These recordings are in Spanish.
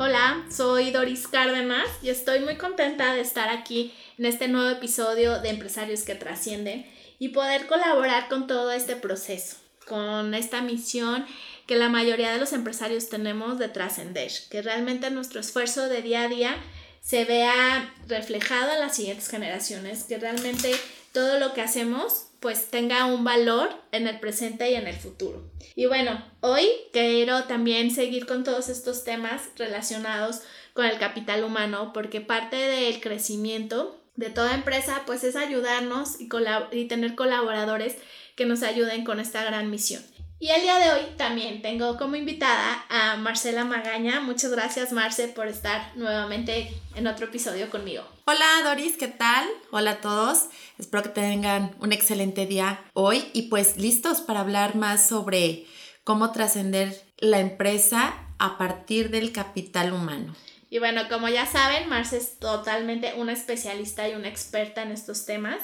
Hola, soy Doris Cárdenas y estoy muy contenta de estar aquí en este nuevo episodio de Empresarios que Trascienden y poder colaborar con todo este proceso, con esta misión que la mayoría de los empresarios tenemos de trascender, que realmente nuestro esfuerzo de día a día se vea reflejado en las siguientes generaciones, que realmente todo lo que hacemos pues tenga un valor en el presente y en el futuro. Y bueno, hoy quiero también seguir con todos estos temas relacionados con el capital humano porque parte del crecimiento de toda empresa pues es ayudarnos y, y tener colaboradores que nos ayuden con esta gran misión. Y el día de hoy también tengo como invitada a Marcela Magaña. Muchas gracias Marce por estar nuevamente en otro episodio conmigo. Hola Doris, ¿qué tal? Hola a todos. Espero que tengan un excelente día hoy y pues listos para hablar más sobre cómo trascender la empresa a partir del capital humano. Y bueno, como ya saben, Marce es totalmente una especialista y una experta en estos temas.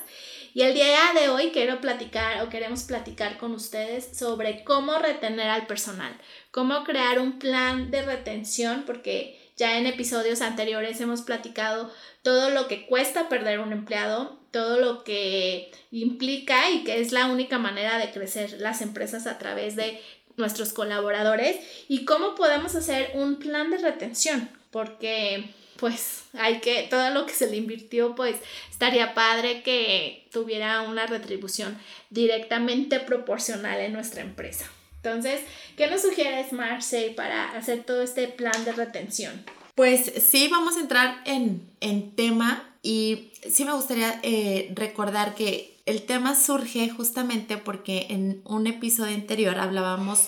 Y el día de hoy quiero platicar o queremos platicar con ustedes sobre cómo retener al personal, cómo crear un plan de retención, porque ya en episodios anteriores hemos platicado todo lo que cuesta perder un empleado, todo lo que implica y que es la única manera de crecer las empresas a través de nuestros colaboradores y cómo podemos hacer un plan de retención, porque pues hay que, todo lo que se le invirtió, pues estaría padre que tuviera una retribución directamente proporcional en nuestra empresa. Entonces, ¿qué nos sugieres, Marce, para hacer todo este plan de retención? Pues sí, vamos a entrar en, en tema y sí me gustaría eh, recordar que el tema surge justamente porque en un episodio anterior hablábamos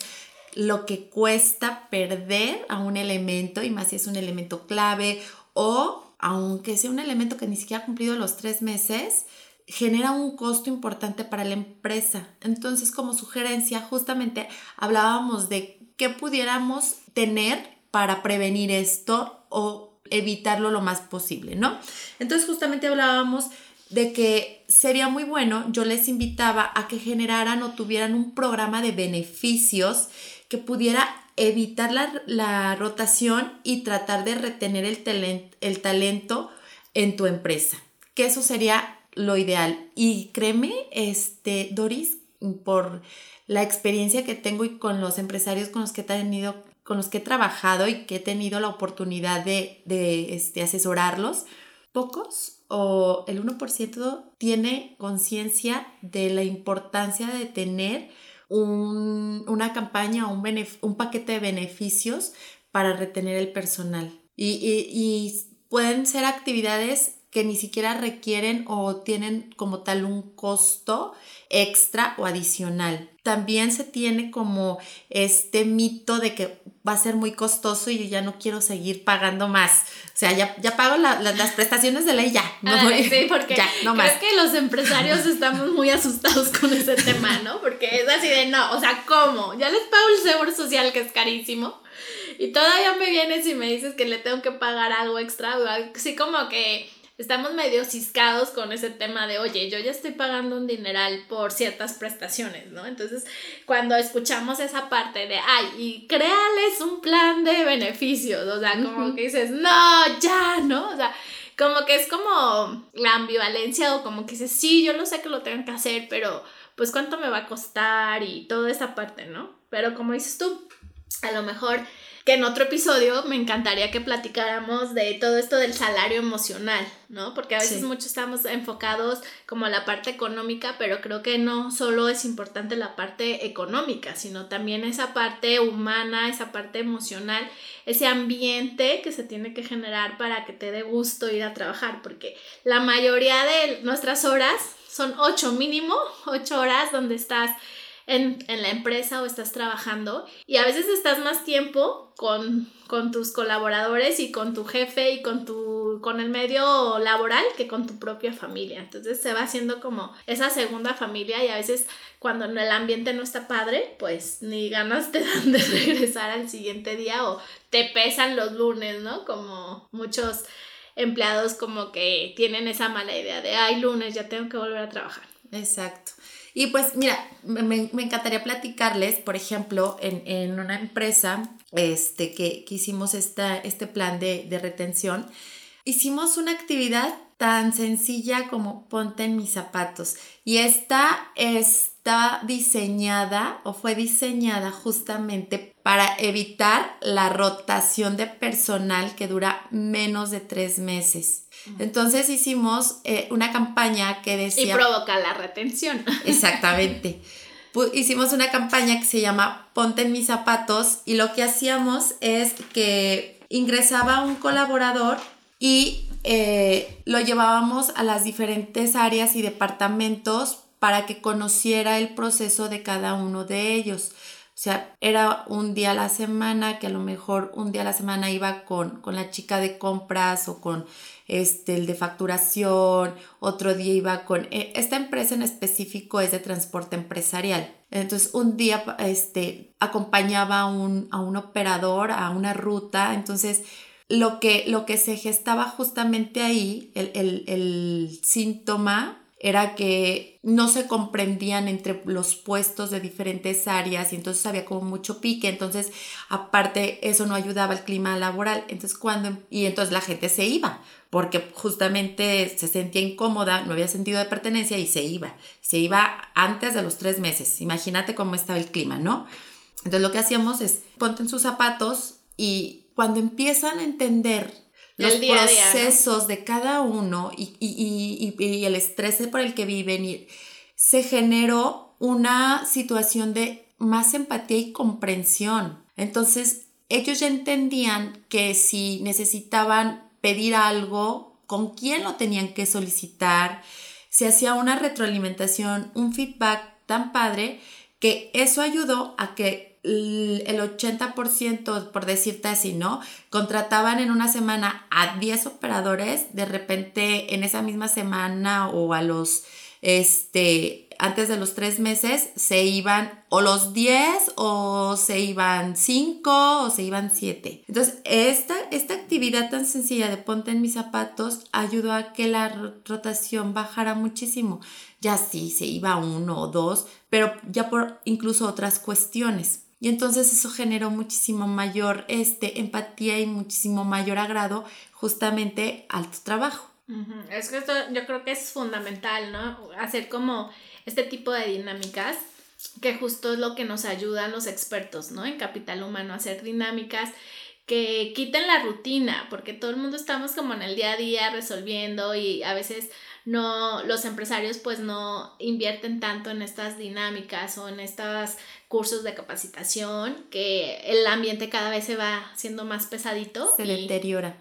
lo que cuesta perder a un elemento, y más si es un elemento clave o aunque sea un elemento que ni siquiera ha cumplido los tres meses, genera un costo importante para la empresa. Entonces, como sugerencia, justamente hablábamos de qué pudiéramos tener para prevenir esto o evitarlo lo más posible, ¿no? Entonces, justamente hablábamos de que sería muy bueno, yo les invitaba a que generaran o tuvieran un programa de beneficios que pudiera evitar la, rotación y tratar de retener el, el talento en tu empresa, que eso sería lo ideal. Y créeme, este, Doris, por la experiencia que tengo y con los empresarios con los que he tenido, con los que he trabajado y que he tenido la oportunidad de, de este, asesorarlos, pocos o el 1% tiene conciencia de la importancia de tener una campaña o un, un, paquete de beneficios para retener el personal. Y, pueden ser actividades que ni siquiera requieren o tienen como tal un costo extra o adicional. También se tiene como este mito de que va a ser muy costoso y yo ya no quiero seguir pagando más. O sea, ya, ya pago las prestaciones de ley, ya. No sí, porque no creo que los empresarios estamos muy asustados con ese tema, ¿no? Porque es así de, no, o sea, ¿cómo? Ya les pago el seguro social que es carísimo y todavía me vienes y me dices que le tengo que pagar algo extra, así como que estamos medio ciscados con ese tema de, oye, yo ya estoy pagando un dineral por ciertas prestaciones, ¿no? Entonces, cuando escuchamos esa parte de, ay, y créales un plan de beneficios, o sea, como que dices, no, ya, ¿no? O sea, como que es como la ambivalencia o como que dices, sí, yo lo sé que lo tengo que hacer, pero pues cuánto me va a costar y toda esa parte, ¿no? Pero como dices tú, a lo mejor que en otro episodio me encantaría que platicáramos de todo esto del salario emocional, ¿no? Porque a veces muchos estamos enfocados como a la parte económica, pero creo que no solo es importante la parte económica, sino también esa parte humana, esa parte emocional, ese ambiente que se tiene que generar para que te dé gusto ir a trabajar, porque la mayoría de nuestras horas son ocho mínimo, ocho horas donde estás en, la empresa o estás trabajando y a veces estás más tiempo con, con tus colaboradores y con tu jefe y con tu con el medio laboral que con tu propia familia. Entonces se va haciendo como esa segunda familia y a veces cuando el ambiente no está padre, pues ni ganas te dan de regresar al siguiente día o te pesan los lunes, ¿no? Como muchos empleados como que tienen esa mala idea de, ay, lunes ya tengo que volver a trabajar. Exacto. Y pues mira, me, encantaría platicarles, por ejemplo, en, una empresa este, que, hicimos esta, este plan de, de retención, hicimos una actividad tan sencilla como ponte en mis zapatos. Y esta está diseñada o fue diseñada justamente para evitar la rotación de personal que dura menos de tres meses. Entonces hicimos eh, una campaña que decía... Y provoca la retención. Exactamente. hicimos una campaña que se llama Ponte en mis zapatos y lo que hacíamos es que ingresaba un colaborador y eh, lo llevábamos a las diferentes áreas y departamentos para que conociera el proceso de cada uno de ellos. O sea, era un día a la semana, que a lo mejor un día a la semana iba con, con la chica de compras o con este, el de facturación, otro día iba con... Eh, esta empresa en específico es de transporte empresarial. Entonces, un día este, acompañaba a un, a un operador, a una ruta. Entonces, lo que, lo que se gestaba justamente ahí, el, el, el síntoma era que no se comprendían entre los puestos de diferentes áreas y entonces había como mucho pique, entonces aparte eso no ayudaba al clima laboral, entonces cuando y entonces la gente se iba porque justamente se sentía incómoda, no había sentido de pertenencia y se iba, se iba antes de los tres meses, imagínate cómo estaba el clima, ¿no? Entonces lo que hacíamos es ponte en sus zapatos y cuando empiezan a entender los procesos de cada uno y, el estrés por el que viven. Y se generó una situación de más empatía y comprensión. Entonces, ellos ya entendían que si necesitaban pedir algo, con quién lo tenían que solicitar, se hacía una retroalimentación, un feedback tan padre que eso ayudó a que el 80%, por decirte así, ¿no? Contrataban en una semana a 10 operadores, de repente en esa misma semana o a los, este, antes de los tres meses, se iban o los 10 o se iban 5 o se iban 7. Entonces, esta, esta actividad tan sencilla de ponte en mis zapatos ayudó a que la rotación bajara muchísimo. Ya sí, se iba uno o dos, pero ya por incluso otras cuestiones. Y entonces eso generó muchísimo mayor este, empatía y muchísimo mayor agrado justamente al tu trabajo. Es que esto yo creo que es fundamental, ¿no? Hacer como este tipo de dinámicas, que justo es lo que nos ayudan los expertos, ¿no? En capital humano, hacer dinámicas que quiten la rutina, porque todo el mundo estamos como en el día a día resolviendo y a veces no, los empresarios pues no invierten tanto en estas dinámicas o en estos cursos de capacitación, que el ambiente cada vez se va siendo más pesadito. Se deteriora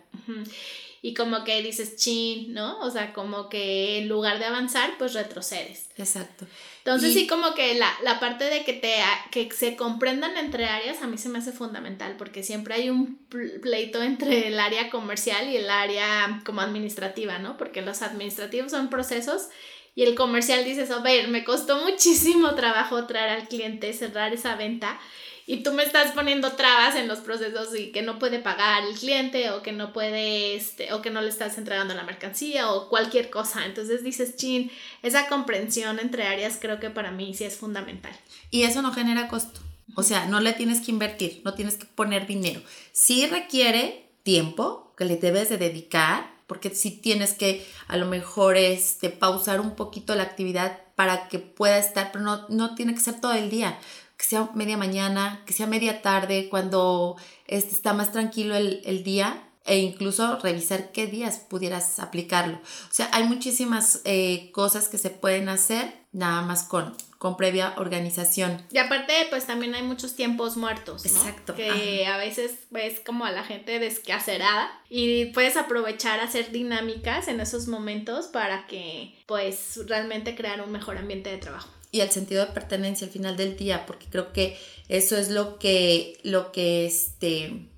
y como que dices chin, ¿no? O sea, como que en lugar de avanzar, pues retrocedes. Exacto. Entonces sí como que la, la, parte de que, te, que se comprendan entre áreas a mí se me hace fundamental porque siempre hay un pleito entre el área comercial y el área como administrativa, ¿no? Porque los administrativos son procesos y el comercial dices, a ver, me costó muchísimo trabajo traer al cliente, cerrar esa venta y tú me estás poniendo trabas en los procesos y que no puede pagar el cliente o que no puede, este, o que no le estás entregando la mercancía o cualquier cosa. Entonces dices, chin, esa comprensión entre áreas creo que para mí sí es fundamental. Y eso no genera costo. O sea, no le tienes que invertir, no tienes que poner dinero. Sí requiere tiempo que le debes de dedicar, porque sí tienes que a lo mejor este, pausar un poquito la actividad para que pueda estar, pero no, no tiene que ser todo el día que sea media mañana, que sea media tarde, cuando este, está más tranquilo el, el día e incluso revisar qué días pudieras aplicarlo. O sea, hay muchísimas eh, cosas que se pueden hacer nada más con, con previa organización. Y aparte, pues también hay muchos tiempos muertos, ¿no? Exacto. Que a veces ves como a la gente descacerada y puedes aprovechar hacer dinámicas en esos momentos para que pues realmente crear un mejor ambiente de trabajo y el sentido de pertenencia al final del día, porque creo que eso es lo que, lo que este,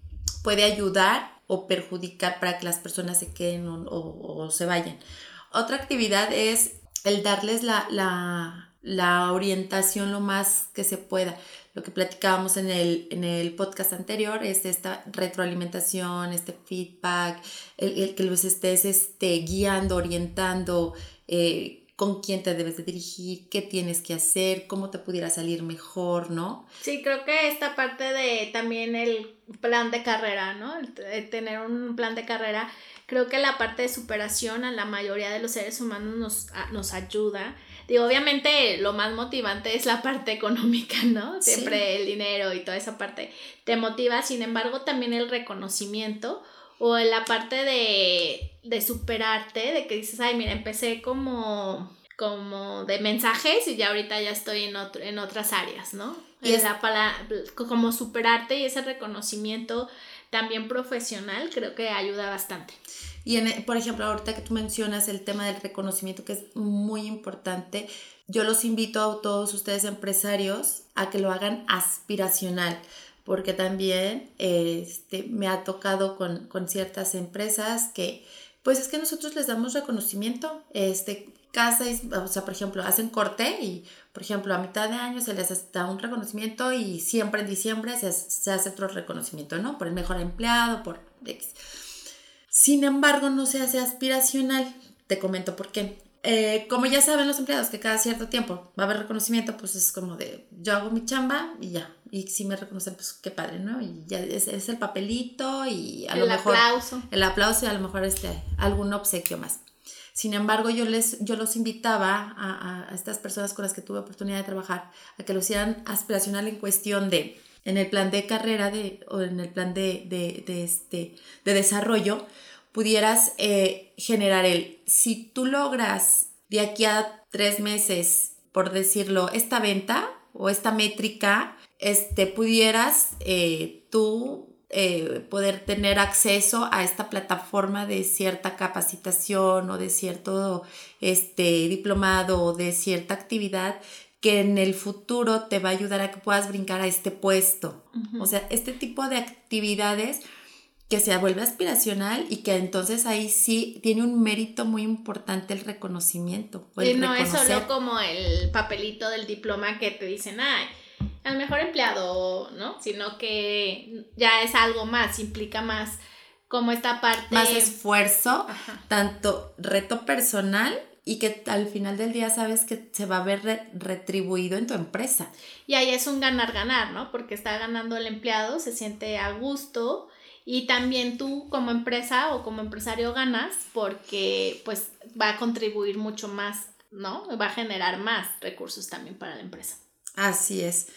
puede ayudar o perjudicar para que las personas se queden o, se vayan. Otra actividad es el darles la, la, la, orientación lo más que se pueda. Lo que platicábamos en el, en el podcast anterior es esta retroalimentación, este feedback, el, que los estés este, guiando, orientando, eh, con quién te debes de dirigir, qué tienes que hacer, cómo te pudiera salir mejor, ¿no? Sí, creo que esta parte de también el plan de carrera, ¿no? tener un plan de carrera, creo que la parte de superación a la mayoría de los seres humanos nos, nos ayuda. Digo, obviamente lo más motivante es la parte económica, ¿no? Siempre el dinero y toda esa parte te motiva, sin embargo también el reconocimiento o en la parte de, de superarte, de que dices, ay, mira, empecé como, como de mensajes y ya ahorita ya estoy en, otro, en otras áreas, ¿no? Y es la para, como superarte y ese reconocimiento también profesional creo que ayuda bastante. Y en, por ejemplo, ahorita que tú mencionas el tema del reconocimiento, que es muy importante, yo los invito a todos ustedes empresarios a que lo hagan aspiracional porque también este, me ha tocado con, con, ciertas empresas que, pues es que nosotros les damos reconocimiento, este, casa, o sea, por ejemplo, hacen corte y, por ejemplo, a mitad de año se les da un reconocimiento y siempre en diciembre se, se hace otro reconocimiento, ¿no? Por el mejor empleado, por X. Sin embargo, no se hace aspiracional. Te comento por qué. Eh, como ya saben los empleados que cada cierto tiempo va a haber reconocimiento, pues es como de yo hago mi chamba y ya. Y si me reconocen, pues qué padre, ¿no? Y ya es, el papelito y a lo mejor. El aplauso. El aplauso y a lo mejor este, algún obsequio más. Sin embargo, yo, les, yo los invitaba a, a, estas personas con las que tuve oportunidad de trabajar a que lo hicieran aspiracional en cuestión de, en el plan de carrera de, o en el plan de, de, de este, de desarrollo, pudieras eh, generar el, si tú logras de aquí a tres meses, por decirlo, esta venta o esta métrica, este, pudieras eh, tú eh, poder tener acceso a esta plataforma de cierta capacitación o de cierto este, diplomado o de cierta actividad que en el futuro te va a ayudar a que puedas brincar a este puesto. O sea, este tipo de actividades que se vuelve aspiracional y que entonces ahí sí tiene un mérito muy importante el reconocimiento. y no es solo como el papelito del diploma que te dicen, ay, al mejor empleado, ¿no? Sino que ya es algo más, implica más como esta parte. Más esfuerzo, tanto reto personal y que al final del día sabes que se va a ver retribuido en tu empresa. Y ahí es un ganar-ganar, ¿no? Porque está ganando el empleado, se siente a gusto y también tú como empresa o como empresario ganas porque pues va a contribuir mucho más, ¿no? Va a generar más recursos también para la empresa. Así es.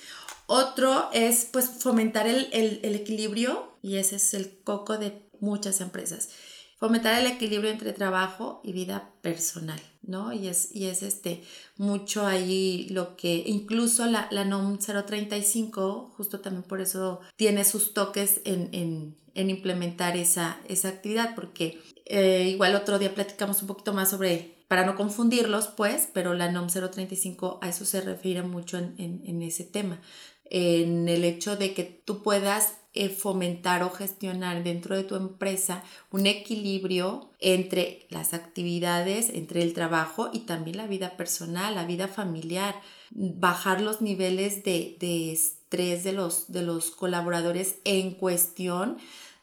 Otro es pues fomentar el, el equilibrio y ese es el coco de muchas empresas fomentar el equilibrio entre trabajo y vida personal, ¿no? Y es, y es este, mucho ahí lo que, incluso la, la NOM 035, justo también por eso tiene sus toques en, en, en implementar esa, esa actividad, porque eh, igual otro día platicamos un poquito más sobre, para no confundirlos, pues, pero la NOM 035 a eso se refiere mucho en, ese tema, en el hecho de que tú puedas eh, fomentar o gestionar dentro de tu empresa un equilibrio entre las actividades, entre el trabajo y también la vida personal, la vida familiar, bajar los niveles de, estrés de los colaboradores en cuestión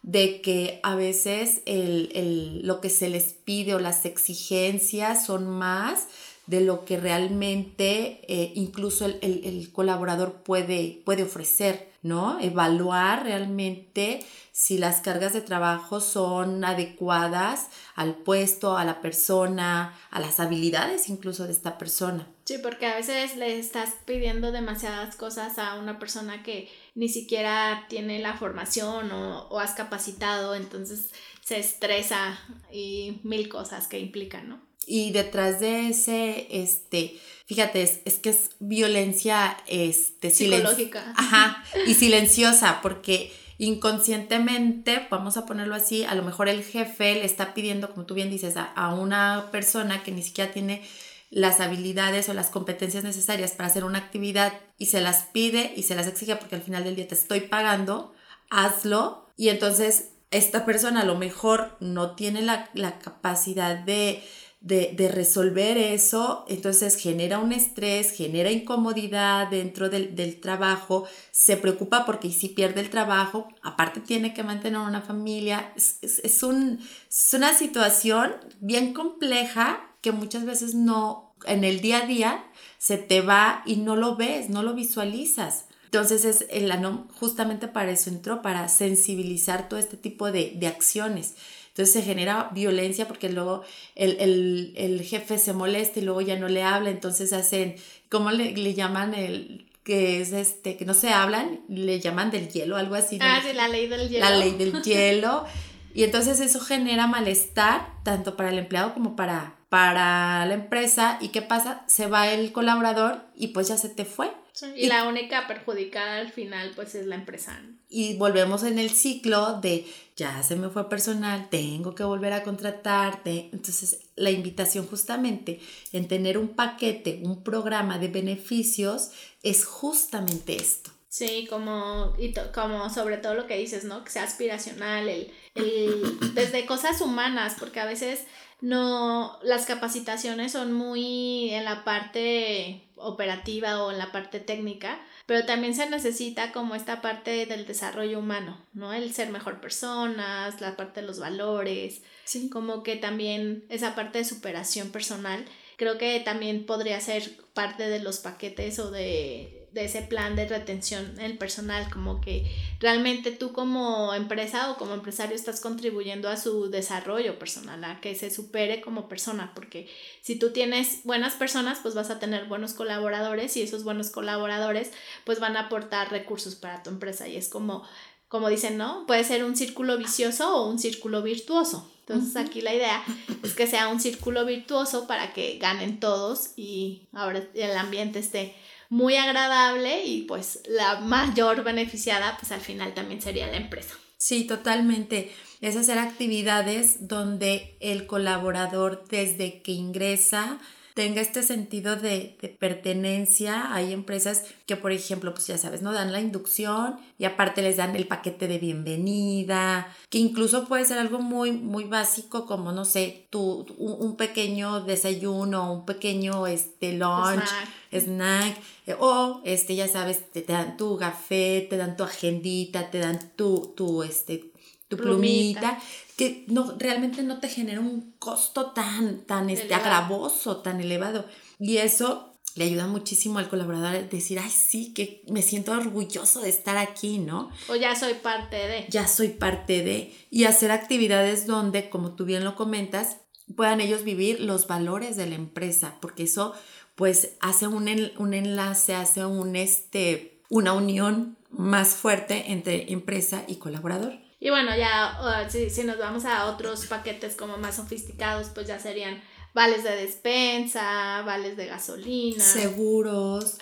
de que a veces lo que se les pide o las exigencias son más de lo que realmente eh, incluso el, colaborador puede, puede ofrecer, ¿no? Evaluar realmente si las cargas de trabajo son adecuadas al puesto, a la persona, a las habilidades incluso de esta persona. Sí, porque a veces le estás pidiendo demasiadas cosas a una persona que ni siquiera tiene la formación o, o has capacitado, entonces se estresa y mil cosas que implican, ¿no? Y detrás de ese, este, fíjate, es, que es violencia, este, psicológica. Ajá, y silenciosa, porque inconscientemente, vamos a ponerlo así, a lo mejor el jefe le está pidiendo, como tú bien dices, a, una persona que ni siquiera tiene las habilidades o las competencias necesarias para hacer una actividad y se las pide y se las exige porque al final del día te estoy pagando, hazlo. Y entonces esta persona a lo mejor no tiene la, capacidad de, de, resolver eso, entonces genera un estrés, genera incomodidad dentro del, del, trabajo, se preocupa porque si pierde el trabajo, aparte tiene que mantener una familia, es, es, un, es una situación bien compleja que muchas veces no, en el día a día, se te va y no lo ves, no lo visualizas. Entonces es el ANO justamente para eso entró, para sensibilizar todo este tipo de, de acciones. Entonces se genera violencia porque luego el, el, el, jefe se molesta y luego ya no le habla, entonces hacen, ¿cómo le, le llaman el que es este, que no se hablan, le llaman del hielo, algo así. Ah, sí, la ley del hielo. La ley del hielo. y entonces eso genera malestar tanto para el empleado como para, para la empresa. ¿Y qué pasa? Se va el colaborador y pues ya se te fue y, la única perjudicada al final pues es la empresa. Y volvemos en el ciclo de ya se me fue personal, tengo que volver a contratarte. Entonces la invitación justamente en tener un paquete, un programa de beneficios es justamente esto. Sí, como, y como sobre todo lo que dices, ¿no? Que sea aspiracional, el, el, desde cosas humanas, porque a veces no, las capacitaciones son muy en la parte operativa o en la parte técnica, pero también se necesita como esta parte del desarrollo humano, ¿no? El ser mejor personas, la parte de los valores, sí. como que también esa parte de superación personal, creo que también podría ser parte de los paquetes o de de ese plan de retención el personal, como que realmente tú como empresa o como empresario estás contribuyendo a su desarrollo personal, a que se supere como persona, porque si tú tienes buenas personas, pues vas a tener buenos colaboradores y esos buenos colaboradores pues van a aportar recursos para tu empresa y es como como dicen, ¿no? Puede ser un círculo vicioso o un círculo virtuoso. Entonces aquí la idea es que sea un círculo virtuoso para que ganen todos y ahora el ambiente esté muy agradable y pues la mayor beneficiada pues al final también sería la empresa. Sí, totalmente. Es hacer actividades donde el colaborador desde que ingresa tenga este sentido de, pertenencia. Hay empresas que, por ejemplo, pues ya sabes, no dan la inducción y aparte les dan el paquete de bienvenida, que incluso puede ser algo muy, muy básico como, no sé, tu, un, pequeño desayuno, un pequeño este, lunch, snack. Eh, o, este, ya sabes, te, dan tu café, te dan tu agendita, te dan tu, tu, este, tu plumita que no, realmente no te genera un costo tan, tan este, agravoso, tan elevado. Y eso le ayuda muchísimo al colaborador a decir, ay, sí, que me siento orgulloso de estar aquí, ¿no? O ya soy parte de. Ya soy parte de. Y hacer actividades donde, como tú bien lo comentas, puedan ellos vivir los valores de la empresa, porque eso pues hace un, un enlace, hace un, este, una unión más fuerte entre empresa y colaborador. Y bueno, ya si, si, nos vamos a otros paquetes como más sofisticados, pues ya serían vales de despensa, vales de gasolina. Seguros.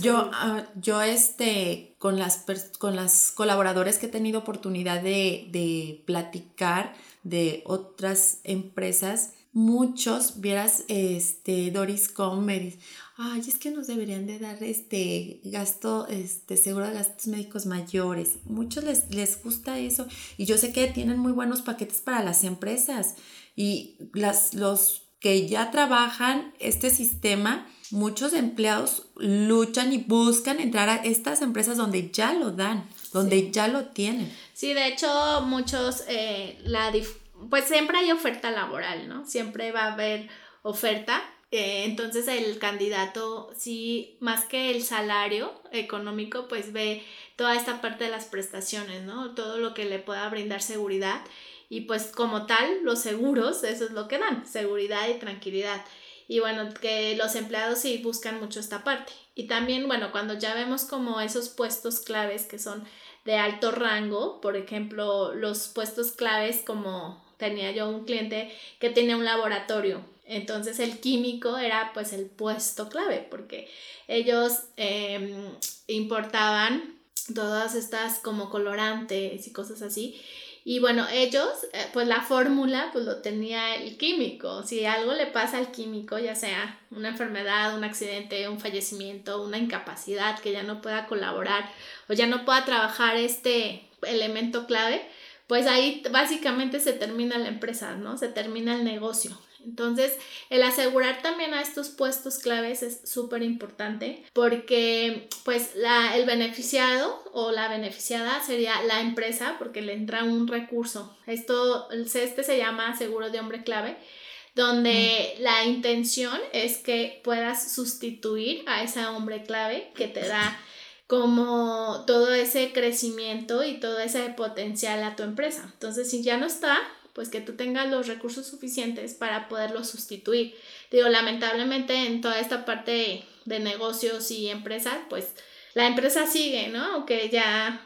yo, ah, yo este, con las, con las colaboradores que he tenido oportunidad de, de platicar de otras empresas, muchos, vieras, este, Doris Comer, ay, es que nos deberían de dar este gasto, este seguro de gastos médicos mayores. Muchos les, les gusta eso y yo sé que tienen muy buenos paquetes para las empresas y las, los que ya trabajan este sistema, muchos empleados luchan y buscan entrar a estas empresas donde ya lo dan, donde ya lo tienen. Sí, de hecho, muchos, eh, la pues siempre hay oferta laboral, ¿no? Siempre va a haber oferta eh, entonces el candidato, sí, más que el salario económico, pues ve toda esta parte de las prestaciones, ¿no? Todo lo que le pueda brindar seguridad. Y pues como tal, los seguros, eso es lo que dan, seguridad y tranquilidad. Y bueno, que los empleados sí buscan mucho esta parte. Y también, bueno, cuando ya vemos como esos puestos claves que son de alto rango, por ejemplo, los puestos claves como tenía yo un cliente que tenía un laboratorio entonces el químico era pues el puesto clave porque ellos em, importaban todas estas como colorantes y cosas así. Y bueno, ellos, eh, pues la fórmula, pues lo tenía el químico. Si algo le pasa al químico, ya sea una enfermedad, un accidente, un fallecimiento, una incapacidad, que ya no pueda colaborar o ya no pueda trabajar este elemento clave, pues ahí básicamente se termina la empresa, ¿no? Se termina el negocio. Entonces, el asegurar también a estos puestos claves es súper importante porque pues la, el beneficiado o la beneficiada sería la empresa porque le entra un recurso. Esto, este se llama seguro de hombre clave donde mm. la intención es que puedas sustituir a ese hombre clave que te da como todo ese crecimiento y todo ese potencial a tu empresa. Entonces, si ya no está, pues que tú tengas los recursos suficientes para poderlo sustituir. Digo, lamentablemente en toda esta parte de negocios y empresas, pues la empresa sigue, ¿no? Aunque ya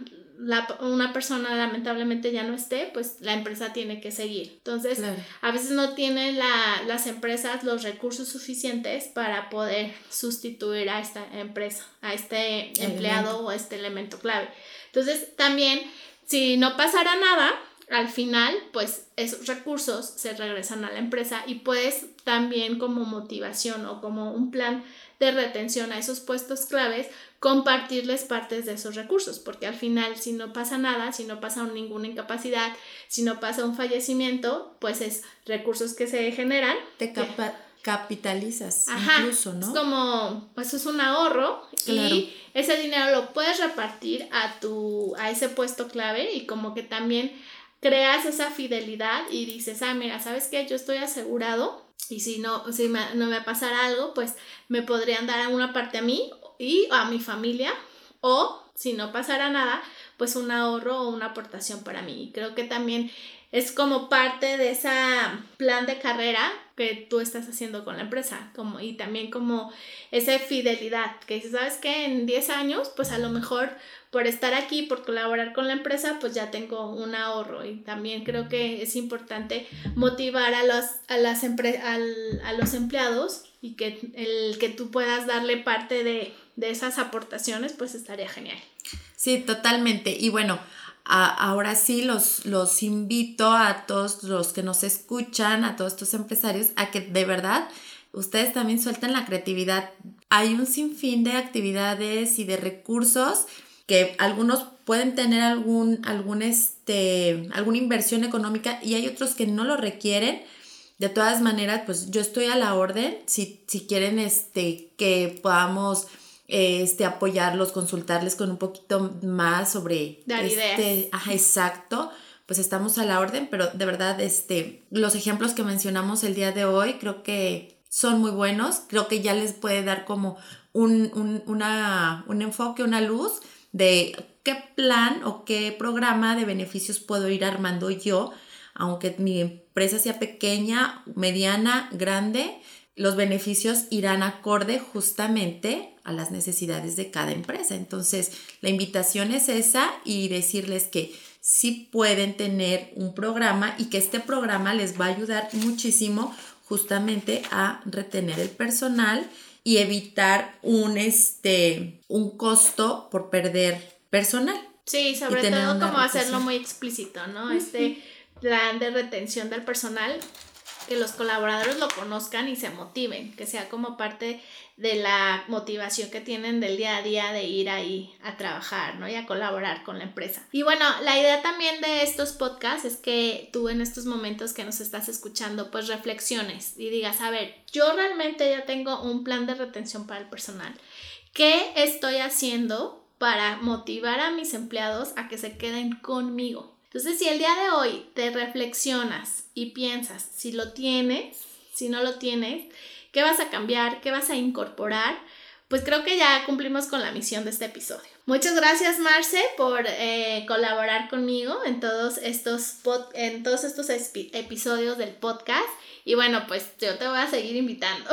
una persona lamentablemente ya no esté, pues la empresa tiene que seguir. Entonces, a veces no tienen la, las empresas los recursos suficientes para poder sustituir a esta empresa, a este empleado o a este elemento clave. Entonces, también, si no pasara nada, al final, pues esos recursos se regresan a la empresa y puedes también como motivación o como un plan de retención a esos puestos claves, compartirles partes de esos recursos, porque al final si no pasa nada, si no pasa ninguna incapacidad, si no pasa un fallecimiento, pues es recursos que se generan. Te capitalizas incluso, ¿no? Es como, pues es un ahorro y ese dinero lo puedes repartir a tu, a ese puesto clave y como que también creas esa fidelidad y dices, ah, mira, ¿sabes qué? Yo estoy asegurado y si no, si me, no me va a pasar algo, pues me podrían dar una parte a mí y a mi familia o si no pasara nada, pues un ahorro o una aportación para mí. Y creo que también es como parte de ese plan de carrera que tú estás haciendo con la empresa como, y también como esa fidelidad que sabes que en 10 años pues a lo mejor por estar aquí, por colaborar con la empresa, pues ya tengo un ahorro y también creo que es importante motivar a los, a las a los empleados y que el que tú puedas darle parte de, de esas aportaciones, pues estaría genial. Sí, totalmente. Y bueno, ahora sí los, los invito a todos los que nos escuchan, a todos estos empresarios, a que de verdad ustedes también suelten la creatividad. Hay un sinfín de actividades y de recursos que algunos pueden tener algún, algún este, alguna inversión económica y hay otros que no lo requieren. De todas maneras, pues yo estoy a la orden si, si quieren este, que podamos este, apoyarlos, consultarles con un poquito más sobre... Dar este, Ajá, exacto. Pues estamos a la orden, pero de verdad, este, los ejemplos que mencionamos el día de hoy creo que son muy buenos. Creo que ya les puede dar como un, un, una, un enfoque, una luz de qué plan o qué programa de beneficios puedo ir armando yo, aunque mi empresa sea pequeña, mediana, grande, los beneficios irán acorde justamente a las necesidades de cada empresa. Entonces, la invitación es esa y decirles que sí pueden tener un programa y que este programa les va a ayudar muchísimo justamente a retener el personal y evitar un, este, un costo por perder personal. Sí, sobre todo como hacerlo muy explícito, ¿no? Este plan de retención del personal que los colaboradores lo conozcan y se motiven, que sea como parte de la motivación que tienen del día a día de ir ahí a trabajar, ¿no? Y a colaborar con la empresa. Y bueno, la idea también de estos podcasts es que tú en estos momentos que nos estás escuchando, pues reflexiones y digas, a ver, yo realmente ya tengo un plan de retención para el personal. ¿Qué estoy haciendo para motivar a mis empleados a que se queden conmigo? Entonces, si el día de hoy te reflexionas y piensas si lo tienes, si no lo tienes, qué vas a cambiar, qué vas a incorporar, pues creo que ya cumplimos con la misión de este episodio. Muchas gracias Marce por eh, colaborar conmigo en todos estos, en todos estos episodios del podcast. Y bueno, pues yo te voy a seguir invitando.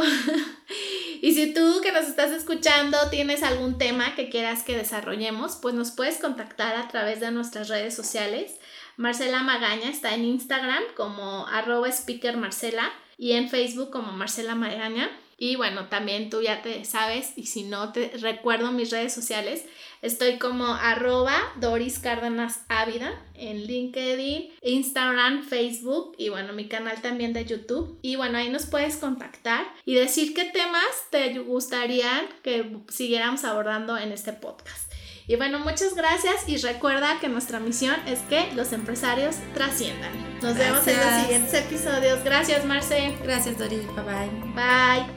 y si tú que nos estás escuchando tienes algún tema que quieras que desarrollemos, pues nos puedes contactar a través de nuestras redes sociales. Marcela Magaña está en Instagram como arroba speaker Marcela y en Facebook como Marcela Magaña. Y bueno, también tú ya te sabes, y si no te recuerdo mis redes sociales, estoy como arroba Doris Cárdenas Ávida en LinkedIn, Instagram, Facebook y bueno, mi canal también de YouTube. Y bueno, ahí nos puedes contactar y decir qué temas te gustaría que siguiéramos abordando en este podcast. Y bueno, muchas gracias y recuerda que nuestra misión es que los empresarios trasciendan. Nos vemos en los siguientes episodios. Gracias, Marce. Gracias, Dori. Bye bye. Bye.